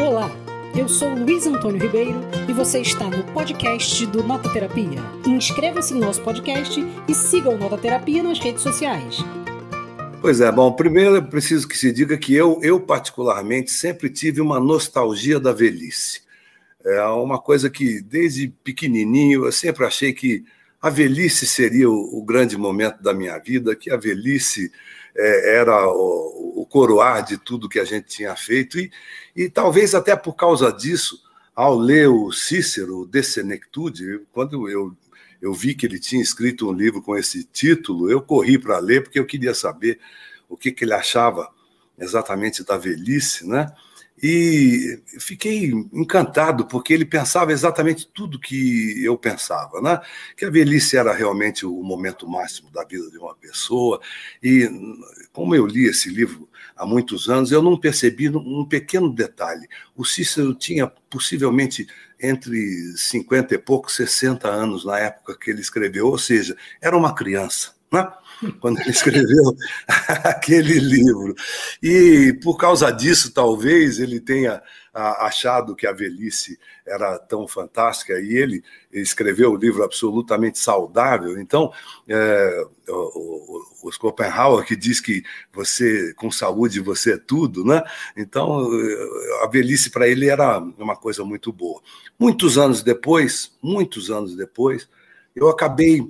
Olá, eu sou Luiz Antônio Ribeiro e você está no podcast do Nota Terapia. Inscreva-se no nosso podcast e siga o Nota Terapia nas redes sociais. Pois é, bom, primeiro é preciso que se diga que eu, eu particularmente, sempre tive uma nostalgia da velhice. É uma coisa que, desde pequenininho, eu sempre achei que a velhice seria o, o grande momento da minha vida, que a velhice é, era o, coroar de tudo que a gente tinha feito, e, e talvez até por causa disso, ao ler o Cícero, De Senectude, quando eu, eu vi que ele tinha escrito um livro com esse título, eu corri para ler, porque eu queria saber o que, que ele achava exatamente da velhice, né? E fiquei encantado, porque ele pensava exatamente tudo que eu pensava, né? que a velhice era realmente o momento máximo da vida de uma pessoa. E como eu li esse livro há muitos anos, eu não percebi um pequeno detalhe. O Cícero tinha possivelmente entre 50 e poucos, 60 anos na época que ele escreveu, ou seja, era uma criança. Né? quando ele escreveu aquele livro. E por causa disso, talvez ele tenha achado que a velhice era tão fantástica e ele escreveu o um livro absolutamente saudável. Então, é, o, o, o Schopenhauer que diz que você com saúde você é tudo, né? Então, a velhice para ele era uma coisa muito boa. Muitos anos depois, muitos anos depois, eu acabei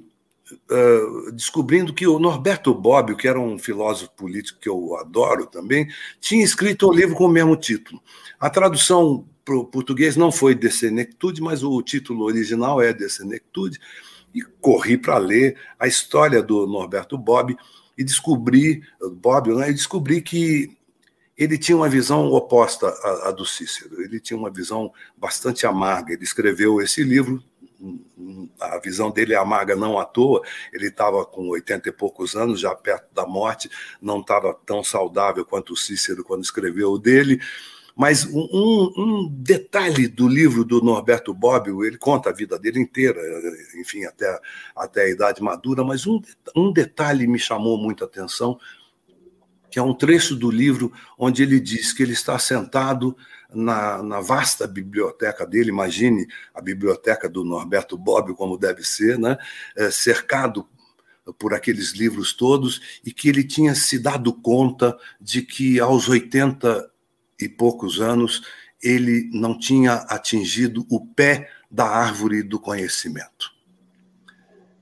uh, descobrindo que o Norberto Bobbio, que era um filósofo político que eu adoro também, tinha escrito um livro com o mesmo título. A tradução para o português não foi De Senectude, mas o título original é De Senectude, e corri para ler a história do Norberto Bobbio e descobri, Bobbio, né, e descobri que ele tinha uma visão oposta à, à, do Cícero. Ele tinha uma visão bastante amarga. Ele escreveu esse livro a visão dele é amarga não à toa, ele estava com 80 e poucos anos, já perto da morte, não estava tão saudável quanto o Cícero quando escreveu o dele. Mas um, um, detalhe do livro do Norberto Bobbio, ele conta a vida dele inteira, enfim, até, até a idade madura, mas um, um detalhe me chamou muita atenção, que é um trecho do livro onde ele diz que ele está sentado na, na, vasta biblioteca dele, imagine a biblioteca do Norberto Bobbio como deve ser, né? É, cercado por aqueles livros todos, e que ele tinha se dado conta de que aos 80 e poucos anos ele não tinha atingido o pé da árvore do conhecimento.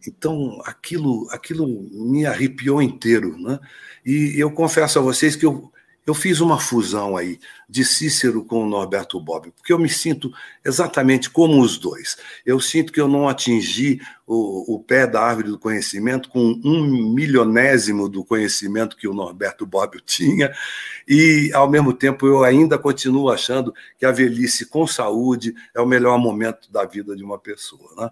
Então, aquilo, aquilo me arrepiou inteiro. Né? E eu confesso a vocês que eu, eu fiz uma fusão aí de Cícero com o Norberto Bobbio, porque eu me sinto exatamente como os dois. Eu sinto que eu não atingi o, o pé da árvore do conhecimento com um milionésimo do conhecimento que o Norberto Bobbio tinha, e, ao mesmo tempo, eu ainda continuo achando que a velhice com saúde é o melhor momento da vida de uma pessoa. Né?